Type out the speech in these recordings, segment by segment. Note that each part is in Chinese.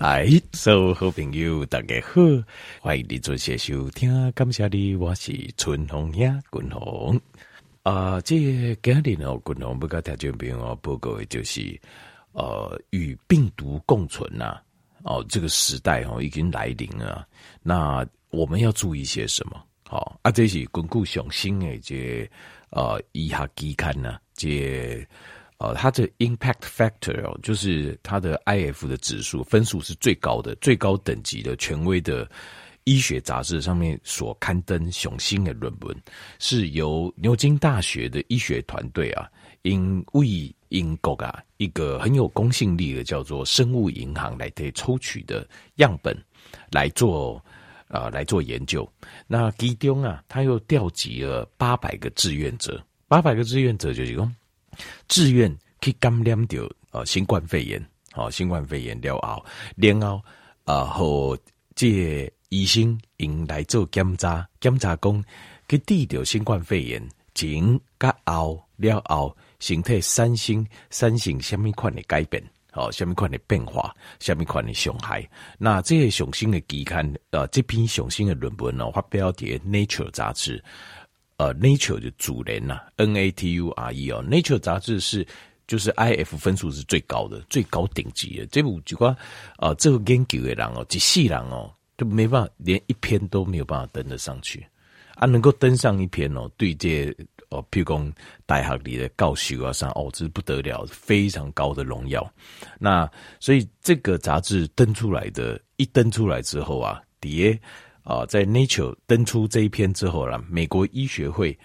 来，所有好朋友，大家好，欢迎你做些收听，感谢你，我是春红兄，君红。啊、呃，这今天哦，君红不跟听众朋友报告的就是，呃，与病毒共存呐、啊，哦，这个时代哦已经来临了，那我们要注意些什么？好、哦，啊，这是根据上新的这呃医学期刊呐，这。呃，它的 impact factor 哦，就是它的 IF 的指数分数是最高的，最高等级的权威的医学杂志上面所刊登雄心的论文，是由牛津大学的医学团队啊，因为英国啊一个很有公信力的叫做生物银行来对抽取的样本来做啊、呃、来做研究。那其中啊，他又调集了八百个志愿者，八百个志愿者就是说。志愿去感染掉呃新冠肺炎，好新冠肺炎了后，然后呃和这医生用来做检查，检查讲去治掉新冠肺炎前甲后了后，身体产生产生什么款的改变，好什么款的变化，什么款的伤害。那这些上新的期刊，呃这篇上新的论文呢，发表在 Nature 杂志。呃，Nature 的主人呐，N A T U R E 杂志是就是 I F 分数是最高的，最高顶级的。这部几个啊，这个研究的人哦，几细人哦，就没办法，连一篇都没有办法登得上去啊。能够登上一篇哦，对这哦，譬如讲大学里的教授啊，上哦，这是不得了，非常高的荣耀。那所以这个杂志登出来的，一登出来之后啊，底下。啊，在 Nature 登出这一篇之后呢，美国医学会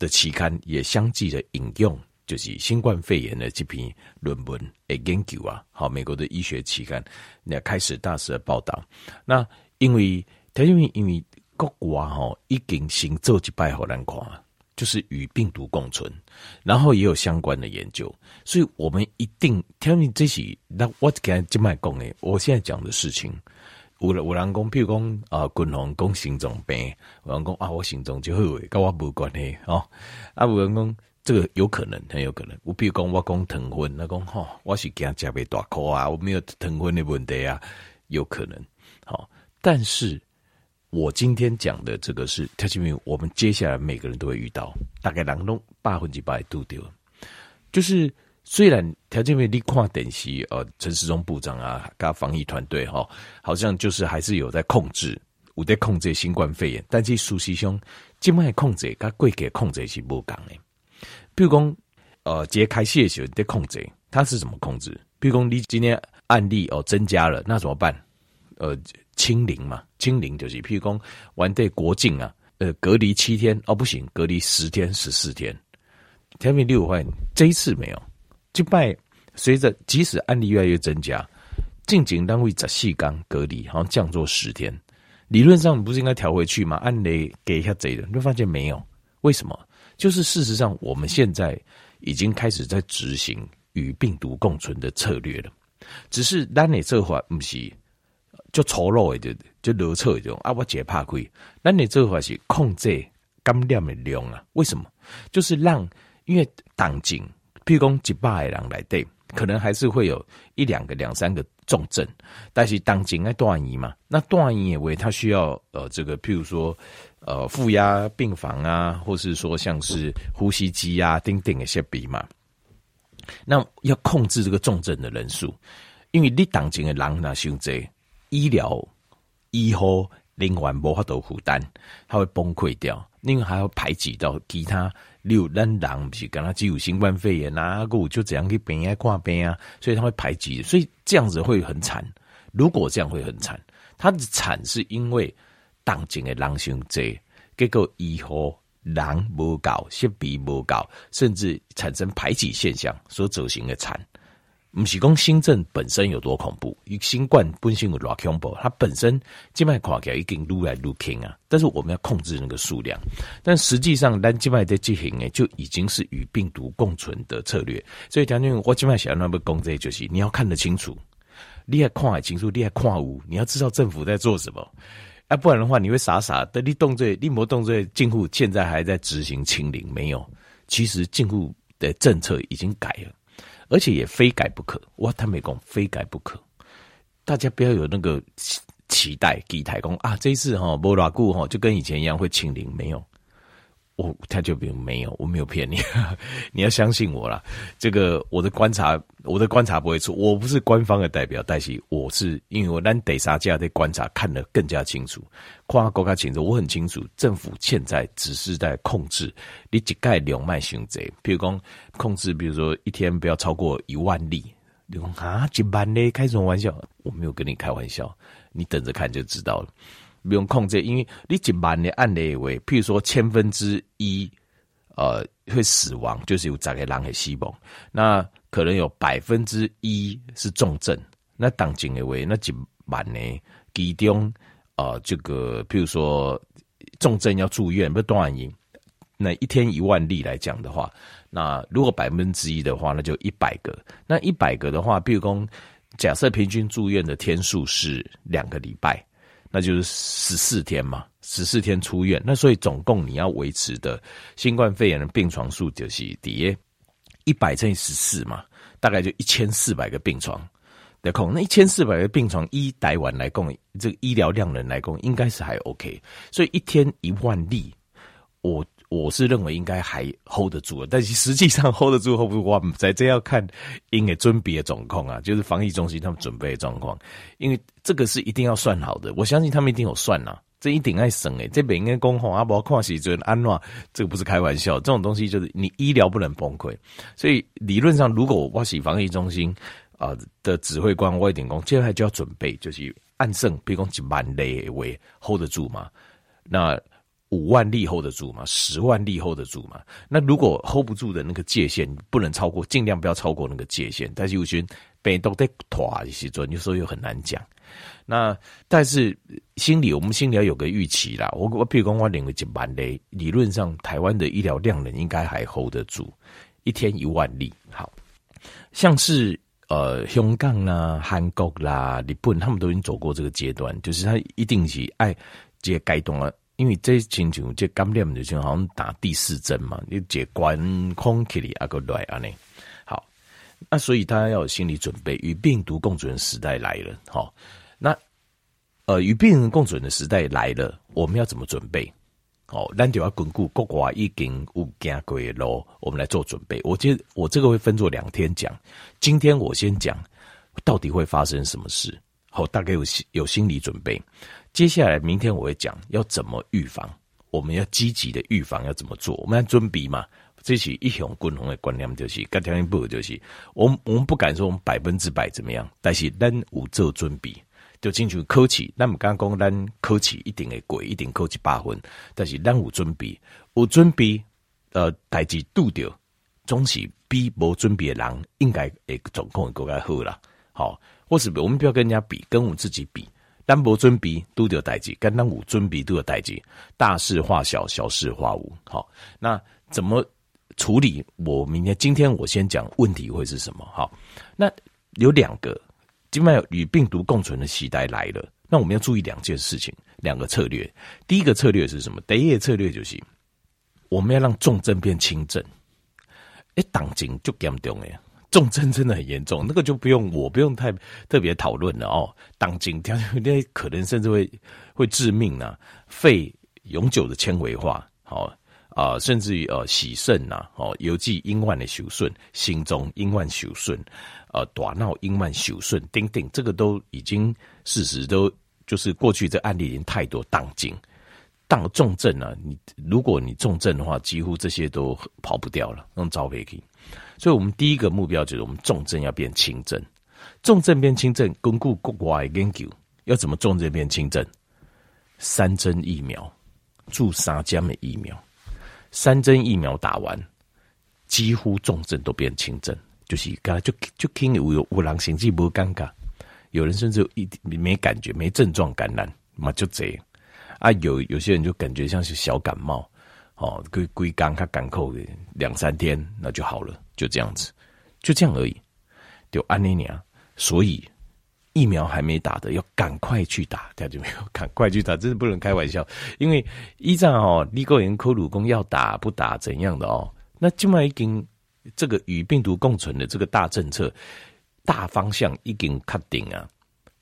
的期刊也相继的引用，就是新冠肺炎的这篇论文的研究啊。好，美国的医学期刊也开始大肆的报道。那因为，因为因为各国哈已经行做几拜好难看，就是与病毒共存，然后也有相关的研究，所以我们一定，听你这些，那我刚才就卖讲诶，我现在讲的事情。有有人讲，譬如讲啊，军红讲心脏病，有人讲啊，我心脏就好，跟我无关系哦。啊，有人讲这个有可能，很有可能。我比如讲，我讲糖分，那讲哈，我是惊吃不大颗啊，我没有糖分的问题啊，有可能。好，但是我今天讲的这个是，它因为我们接下来每个人都会遇到，大概人都百分之百都丢，就是。虽然条件没你看电视，呃，陈时中部长啊，跟防疫团队哈，好像就是还是有在控制，有在控制新冠肺炎，但是事实上，这卖控制跟过去控制是不同的。比如讲，呃，揭开谢时候在控制，他是怎么控制？比如讲，你今天案例哦增加了，那怎么办？呃，清零嘛，清零就是，譬如讲，完对国境啊，呃，隔离七天哦，不行，隔离十天、十四天。条件六块，这一次没有。就拜随着即使案例越来越增加，进警单位十四天隔离，好像降做十天。理论上不是应该调回去吗？案例给一下贼的，你发现没有。为什么？就是事实上，我们现在已经开始在执行与病毒共存的策略了。只是咱的做法不是就粗鲁的，就就逻辑一种啊，我解怕亏。咱的做法是控制感染的量啊。为什么？就是让因为党警。譬如讲几百个人来对，可能还是会有一两个、两三个重症，但是当警爱断医嘛，那断医也为他需要呃这个譬如说呃负压病房啊，或是说像是呼吸机啊、等等一些比嘛，那要控制这个重症的人数，因为你当警的人那伤济，医疗医护人员无法度负担，他会崩溃掉，另外还要排挤到其他。六咱人不是跟他只有新冠肺炎啊，个就怎样去病啊、挂病啊，所以他会排挤，所以这样子会很惨。如果这样会很惨，他的惨是因为当今的人伤济，结果以后人无够，设备无够，甚至产生排挤现象所造成的惨。不是讲新政本身有多恐怖，新冠本身有多恐怖，它本身静脉垮掉已经撸来撸去啊，但是我们要控制那个数量，但实际上咱静脉的进行诶，就已经是与病毒共存的策略。所以将军我静脉想要那么攻这就是你要看得清楚，你要看得清楚，你要看无，你要知道政府在做什么，啊，不然的话你会傻傻的，你动作你没动作，近乎现在还在执行清零，没有，其实近乎的政策已经改了。而且也非改不可，哇！他没讲非改不可，大家不要有那个期期待，给台公啊，这一次哈不拉固哈，就跟以前一样会清零，没有。我他就没有没有，我没有骗你，你要相信我啦。这个我的观察，我的观察不会错。我不是官方的代表，但是我是因为我咱得啥家的观察看得更加清楚，跨国家清楚，我很清楚政府现在只是在控制你几盖两卖行贼，比如说控制，比如说一天不要超过一万例。你说啊，几万嘞？开什么玩笑？我没有跟你开玩笑，你等着看就知道了。不用控制，因为你一万的案例为，譬如说千分之一，呃，会死亡，就是有十个人会死亡，那可能有百分之一是重症，那当今的为那一万呢，其中，呃，这个譬如说重症要住院，不是多少人，那一天一万例来讲的话，那如果百分之一的话，那就一百个，那一百个的话，譬如说假设平均住院的天数是两个礼拜。那就是十四天嘛，十四天出院，那所以总共你要维持的新冠肺炎的病床数就是底一百乘以十四嘛，大概就一千四百个病床的空。那一千四百个病床，一台湾来供，这个医疗量能来供，应该是还 OK。所以一天一万例，我。我是认为应该还 hold 得住，但是实际上 hold 得住 hold 不住，我们在这要看应该准备的状况啊，就是防疫中心他们准备的状况，因为这个是一定要算好的，我相信他们一定有算呐、啊，这一定爱省诶，这边应该公红阿伯矿喜尊安诺，这个不是开玩笑，这种东西就是你医疗不能崩溃，所以理论上如果我是防疫中心啊、的指挥官，我一定讲接下来就要准备，就是按胜，比如讲几万例为 hold 得住嘛，那。五万例 hold 得住吗？十万例 hold 得住吗？那如果 hold 不住的那个界限不能超过，尽量不要超过那个界限。但是有些被动在拖一些做，有时候又很难讲。那但是心里我们心里要有个预期啦。我我比如讲我认为一万例，理论上台湾的医疗量能应该还 hold 得住，一天一万例。好像是呃香港啦、韩国啦、日本，他们都已经走过这个阶段，就是他一定是爱这些改动了。因为这亲像这感染的就好像打第四针嘛，你解关空气里啊个来啊呢，好，那所以大家要有心理准备，与病毒共存时代来了，好，那呃与病人共存的时代来了，我们要怎么准备？好，咱就要巩固国外已经有行过的路，我们来做准备。我觉得我这个会分作两天讲，今天我先讲到底会发生什么事，好，大概有心有心理准备。接下来，明天我会讲要怎么预防，我们要积极的预防要怎么做？我们要准备嘛？这是一种共同的观念，就是跟条件不就是，我们我们不敢说我们百分之百怎么样，但是咱有做准备，就进去考试。咱们刚刚讲咱考试一定会过，一定考一百分，但是咱有准备，有准备，呃，代志拄着，总是比无准备的人应该会状况会更加好啦。好，或是我们不要跟人家比，跟我们自己比。单薄尊比都有代志，跟单无尊比都有代志，大事化小，小事化无。好，那怎么处理？我明天今天我先讲问题会是什么？好，那有两个，今晚与病毒共存的时代来了，那我们要注意两件事情，两个策略。第一个策略是什么？第一个策略就是我们要让重症变轻症，一当紧就严重了。重症真的很严重，那个就不用我不用太特别讨论了哦。当今条件可能甚至会会致命啊，肺永久的纤维化，好、哦、啊、甚至于呃洗肾呐，哦，尤其阴万的修顺，心中阴万修顺，呃，短闹阴万受损，等等，这个都已经事实都就是过去这案例已经太多。当今当重症啊，你如果你重症的话，几乎这些都跑不掉了，用招牌去。所以，我们第一个目标就是我们重症要变轻症，重症变轻症，巩固国外研究要怎么重症变轻症？三针疫苗，注三针的疫苗，三针疫苗打完，几乎重症都变轻症，就是刚就就听有有有人心悸不尴尬，有人甚至有一没感觉，没症状感染嘛就这样啊，有有些人就感觉像是小感冒。哦，归归刚他港口两三天，那就好了，就这样子，就这样而已。就安妮亚，所以疫苗还没打的，要赶快去打，他就没有 赶快去打，真的不能开玩笑。因为依仗哦，立高人科鲁公要打不打怎样的哦，那今晚已经这个与病毒共存的这个大政策大方向已经确定啊，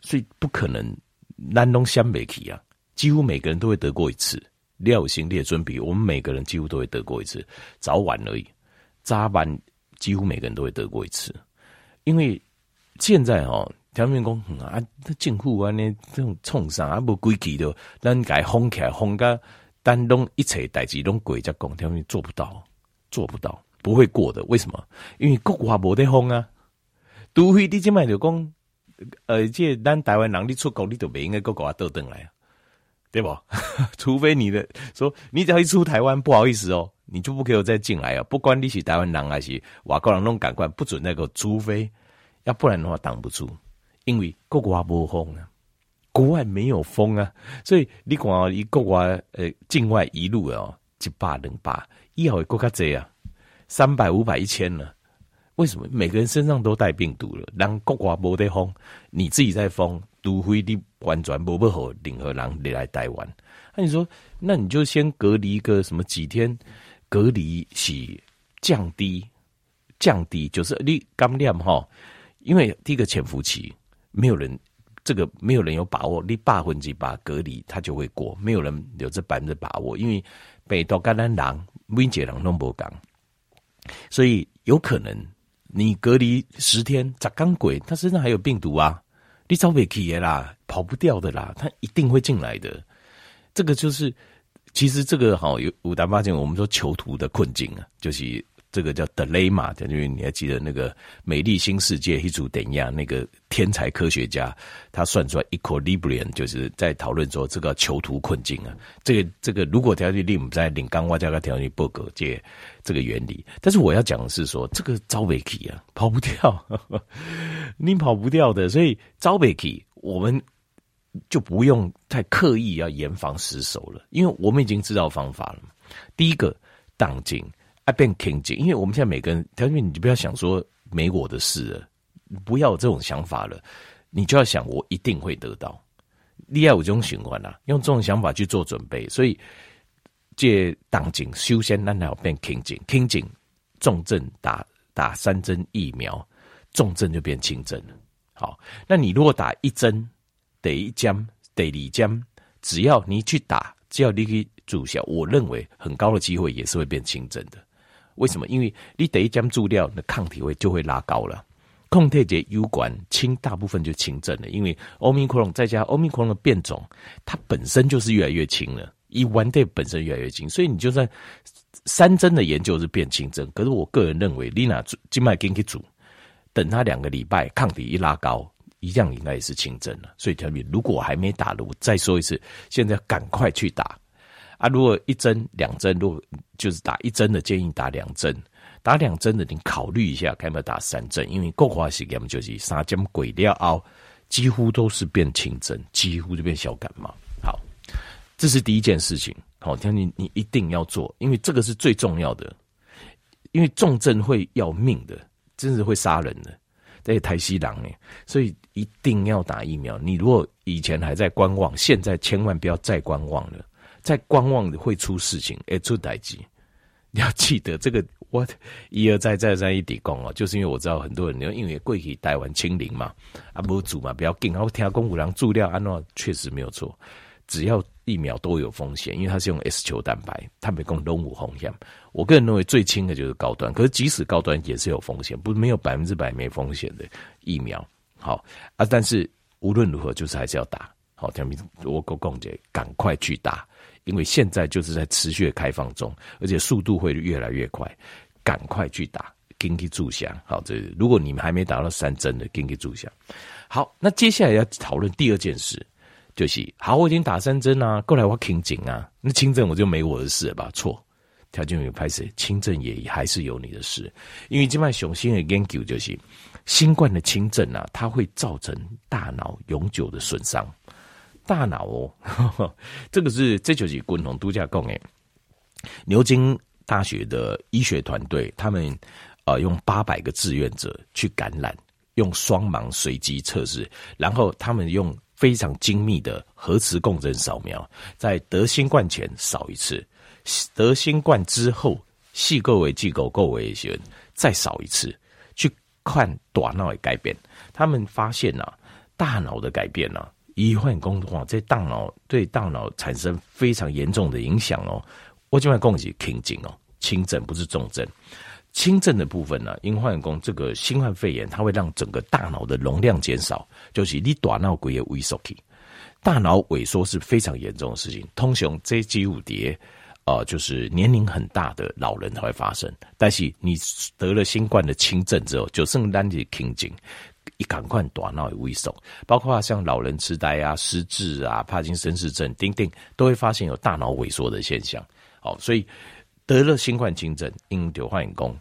所以不可能南东相北起啊，几乎每个人都会得过一次。料性列尊比，我们每个人几乎都会得过一次，早晚而已。早晚几乎每个人都会得过一次，因为现在哦，条面工啊，政府啊，那这种冲上啊，不规矩的，咱改封起来，封个丹东一切代志拢鬼在讲，条面做不到，做不到，不会过的。为什么？因为国外没得封啊，除非你今麦就讲，呃，这咱台湾人你出国，你都没应该国外倒转来啊。对不？除非你的说，你只要一出台湾，不好意思哦，你就不可以再进来啊。不管你是台湾人还是外国人，弄赶快不准那个。除非要不然的话，挡不住，因为国外没风啊，国外没有风啊，所以你看哦，一国外呃境外一路哦，一百两百，以后会更加多啊，三百五百一千了。为什么每个人身上都带病毒了？让国外没得封，你自己在封，除非你完全不不好，任何人你来台湾。那你说，那你就先隔离个什么几天？隔离是降低，降低就是你刚念哈，因为第一个潜伏期，没有人这个没有人有把握，你百分之百隔离他就会过，没有人有这百分之把握，因为北到感染人每一个人都不讲，所以有可能。你隔离十天，咋刚鬼？他身上还有病毒啊！你找不起啦，跑不掉的啦，他一定会进来的。这个就是，其实这个好有五大发现，我们说囚徒的困境啊，就是。这个叫 dilemma，因为你还记得那个《美丽新世界》一组等样那个天才科学家，他算出来 equilibrium，就是在讨论说这个囚徒困境啊。这个这个如果条件令在领刚挖加个条件不够借这个原理，但是我要讲的是说这个招北起啊，跑不掉，你跑不掉的，所以招北起我们就不用太刻意要严防死守了，因为我们已经知道方法了。第一个当今。变清静，因为我们现在每个人，条件你就不要想说没我的事了，不要有这种想法了，你就要想我一定会得到。你要有这种循环啊，用这种想法去做准备。所以，借当警修仙，那要变清静，清静重症打打三针疫苗，重症就变轻症了。好，那你如果打一针，得一针，得二针，只要你去打，只要你去注射，我认为很高的机会也是会变轻症的。为什么？因为你第一针注料，那抗体会就会拉高了。抗体这有关轻，大部分就轻症了。因为欧米克隆再加欧米克隆的变种，它本身就是越来越轻了。以完对本身越来越轻，所以你就算三针的研究是变轻症，可是我个人认为，你拿静脉给你煮，等它两个礼拜，抗体一拉高，一样应该也是轻症了。所以条米，如果还没打的，我再说一次，现在赶快去打。啊，如果一针两针，如果就是打一针的，建议打两针；打两针的，你考虑一下，看要不要打三针。因为国外实验就是三针过了后，几乎都是变轻症，几乎就变小感冒。好，这是第一件事情。好，听你你一定要做，因为这个是最重要的。因为重症会要命的，真是会杀人的，这些台西狼呢，所以一定要打疫苗。你如果以前还在观望，现在千万不要再观望了。在观望会出事情，会出代志。你要记得这个，我一而再再三一点讲哦，就是因为我知道很多人，因为过去台湾清零嘛，啊不足嘛，比较紧。然后听公五郎注料安诺确实没有错，只要疫苗都有风险，因为它是用 S 球蛋白，它没讲拢无风险。我个人认为最轻的就是高端，可是即使高端也是有风险，不是没有百分之百没风险的疫苗。好啊，但是无论如何，就是还是要打。好，听明我够共姐，赶快去打。因为现在就是在持续的开放中，而且速度会越来越快，赶快去打，紧急注下。好，这如果你们还没打到三针的，紧急注下。好，那接下来要讨论第二件事，就是好，我已经打三针啊，过来我轻症啊，那轻症我就没我的事了吧？错，条件有拍摄，轻症也还是有你的事，因为今麦雄心的研究就是，新冠的轻症啊，它会造成大脑永久的损伤。大脑哦呵呵，这个是这就是共同度假共诶。牛津大学的医学团队，他们呃用八百个志愿者去感染，用双盲随机测试，然后他们用非常精密的核磁共振扫描，在得新冠前扫一次，得新冠之后细构为机构构为一些再扫一次，去看大脑的改变。他们发现呐、啊。大脑的改变呢、啊，一换工的话，在大脑对大脑产生非常严重的影响哦。我今晚恭喜轻症哦，轻症不是重症。轻症的部分呢，因换工这个新冠肺炎，它会让整个大脑的容量减少，就是你大脑骨也萎缩去，大脑萎缩是非常严重的事情。通常这几五叠，呃，就是年龄很大的老人才会发生。但是你得了新冠的轻症之后，就剩单体轻症。一赶快大脑萎缩，包括像老人痴呆啊、失智啊、帕金森氏症，丁丁都会发现有大脑萎缩的现象。好，所以得了新冠轻症，因流化功，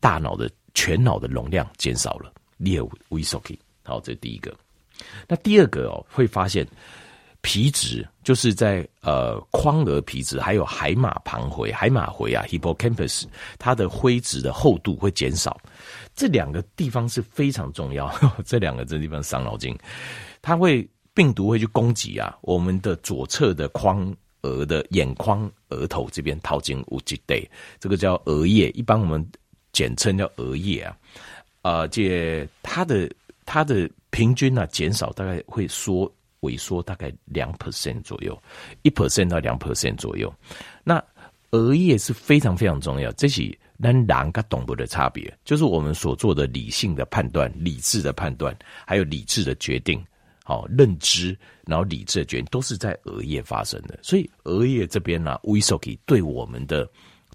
大脑的全脑的容量减少了，也萎缩。好，这第一个。那第二个哦，会发现皮质就是在呃眶额皮质，还有海马旁回、海马回啊 （hippocampus），它的灰质的厚度会减少。这两个地方是非常重要，这两个这地方伤脑筋，它会病毒会去攻击啊，我们的左侧的眶额的眼眶额头这边套进五 G day，这个叫额叶，一般我们简称叫额叶啊，呃，这它的它的平均呢、啊、减少大概会缩萎缩大概两 percent 左右，一 percent 到两 percent 左右，那额叶是非常非常重要，这是。那人跟动物的差别，就是我们所做的理性的判断、理智的判断，还有理智的决定，好认知，然后理智的决定，都是在额叶发生的。所以额叶这边呢、啊，萎缩对我们的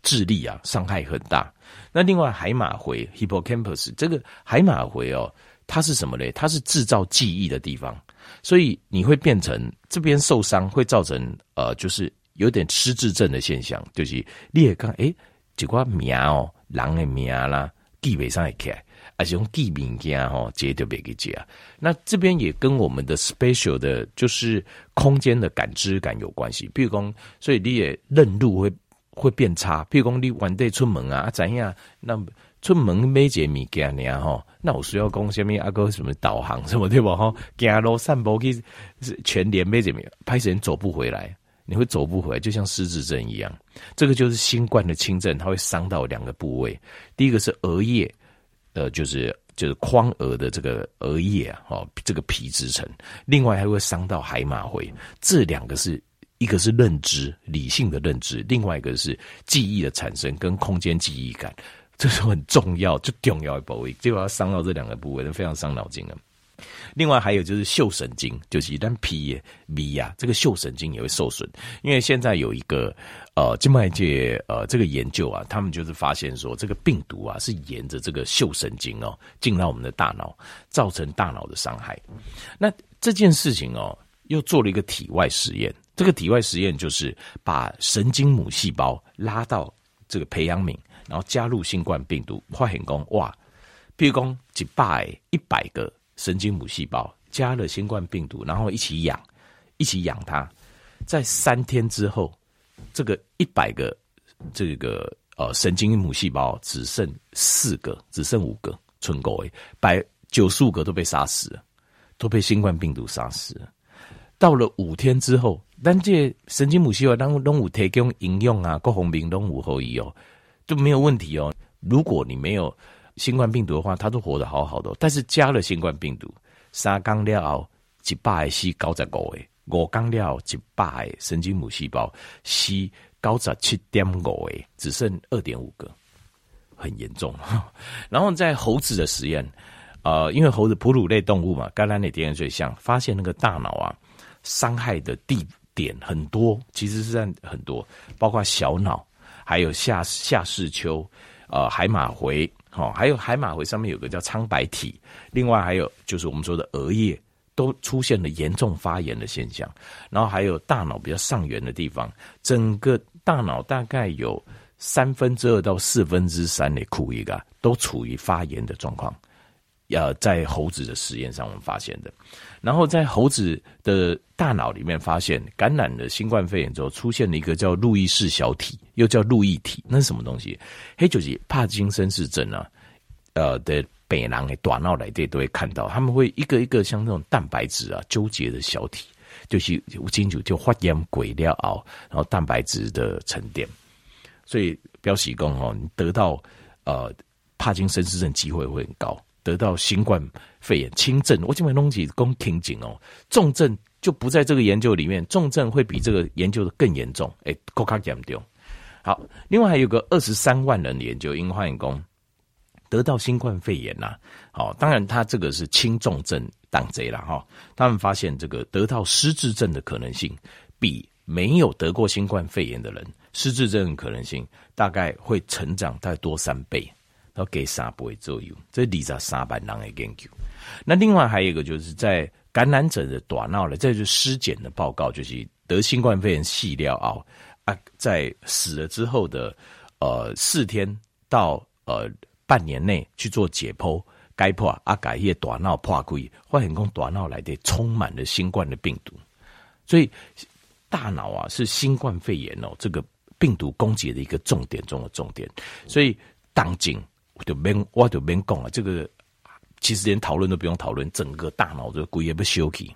智力啊伤害很大。那另外海马回 （hippocampus） 这个海马回哦，它是什么呢？它是制造记忆的地方，所以你会变成这边受伤，会造成呃，就是有点失智症的现象，就是你也看诶。一个名哦，人的名啦，记不上来看，而且用记名件吼，接就别给接。那这边也跟我们的 special 的，就是空间的感知感有关系。譬如讲，所以你也认路会会变差。譬如讲，你晚点出门啊，怎样？那出门没解物件呢？吼，那我需要讲什么？阿哥什么导航什么对不？吼，走路散步去全连没解物，拍时间走不回来。你会走不回来，就像失智症一样。这个就是新冠的轻症，它会伤到两个部位。第一个是额叶，呃，就是就是眶额的这个额叶啊，哦，这个皮质层。另外还会伤到海马回。这两个是一个是认知理性的认知，另外一个是记忆的产生跟空间记忆感，这是很重要，最重要的部位，结果要伤到这两个部位，非常伤脑筋啊。另外还有就是嗅神经，就是一旦皮皮啊，这个嗅神经也会受损。因为现在有一个呃，静脉界呃这个研究啊，他们就是发现说，这个病毒啊是沿着这个嗅神经哦进到我们的大脑，造成大脑的伤害。那这件事情哦，又做了一个体外实验。这个体外实验就是把神经母细胞拉到这个培养皿，然后加入新冠病毒，发现说哇，譬如说一百一百个。神经母细胞加了新冠病毒，然后一起养，一起养它。在三天之后，这个一百个这个呃神经母细胞只剩四个，只剩五个，存够诶，百九十五个都被杀死了，都被新冠病毒杀死了。到了五天之后，但这神经母细胞当中有提供营养啊，各方面都无后遗哦，就没有问题哦。如果你没有。新冠病毒的话，它都活得好好的，但是加了新冠病毒，三缸料一百是九十五诶，五缸料一百神经母细胞是九十七点五诶，只剩二点五个，很严重。然后在猴子的实验，呃，因为猴子哺乳类动物嘛，橄榄类电源最像，发现那个大脑啊伤害的地点很多，其实是在很多，包括小脑，还有下下视丘，呃，海马回。好，还有海马回上面有个叫苍白体，另外还有就是我们说的额叶都出现了严重发炎的现象，然后还有大脑比较上缘的地方，整个大脑大概有三分之二到四分之三的区域啊，都处于发炎的状况。呃，在猴子的实验上我们发现的，然后在猴子的大脑里面发现感染了新冠肺炎之后，出现了一个叫路易氏小体，又叫路易体，那是什么东西？黑就是帕金森氏症啊，呃的北狼的短脑来这都会看到，他们会一个一个像那种蛋白质啊纠结的小体，就是清楚就发炎鬼料熬，然后蛋白质的沉淀，所以标喜功哦，你得到呃帕金森氏症机会会很高。得到新冠肺炎轻症，我这边东西讲轻症哦，重症就不在这个研究里面，重症会比这个研究的更严重，哎、欸，更加严重。好，另外还有个二十三万人的研究，因化验工得到新冠肺炎呐，好，当然他这个是轻重症当贼了哈，他们发现这个得到失智症的可能性比没有得过新冠肺炎的人。失智症的可能性大概会成长再多三倍，然后给三倍左右，这是二十三万人的研究。那另外还有一个就是在感染者的大脑的，这就是尸检的报告，就是得新冠肺炎细料哦啊，在死了之后的呃四天到呃半年内去做解剖，解剖啊改叶大脑破开，发现讲大脑来的充满了新冠的病毒，所以大脑啊是新冠肺炎哦这个。病毒攻击的一个重点中的重点，所以当今我就免我就免讲了。这个其实连讨论都不用讨论，整个大脑的骨也不休息。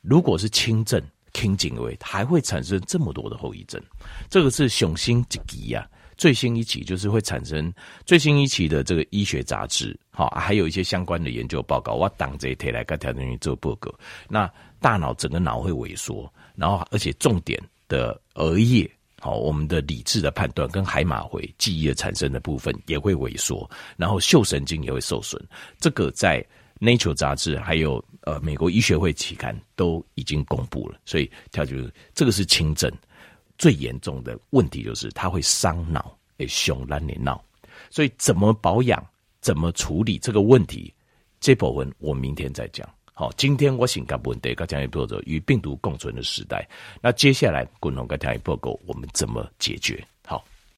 如果是轻症、轻症位，还会产生这么多的后遗症。这个是雄心一期呀，最新一期就是会产生最新一期的这个医学杂志，好，还有一些相关的研究报告。我当这一天来跟条东西做报告。那大脑整个脑会萎缩，然后而且重点的额叶。好，我们的理智的判断跟海马回记忆的产生的部分也会萎缩，然后嗅神经也会受损。这个在 Nature 杂志还有呃美国医学会期刊都已经公布了。所以它就这个是轻症，最严重的问题就是它会伤脑，诶，熊烂你脑。所以怎么保养，怎么处理这个问题，这部分我明天再讲。好，今天我先讲问题，跟大家报告与病毒共存的时代。那接下来，共同跟大家报告我们怎么解决。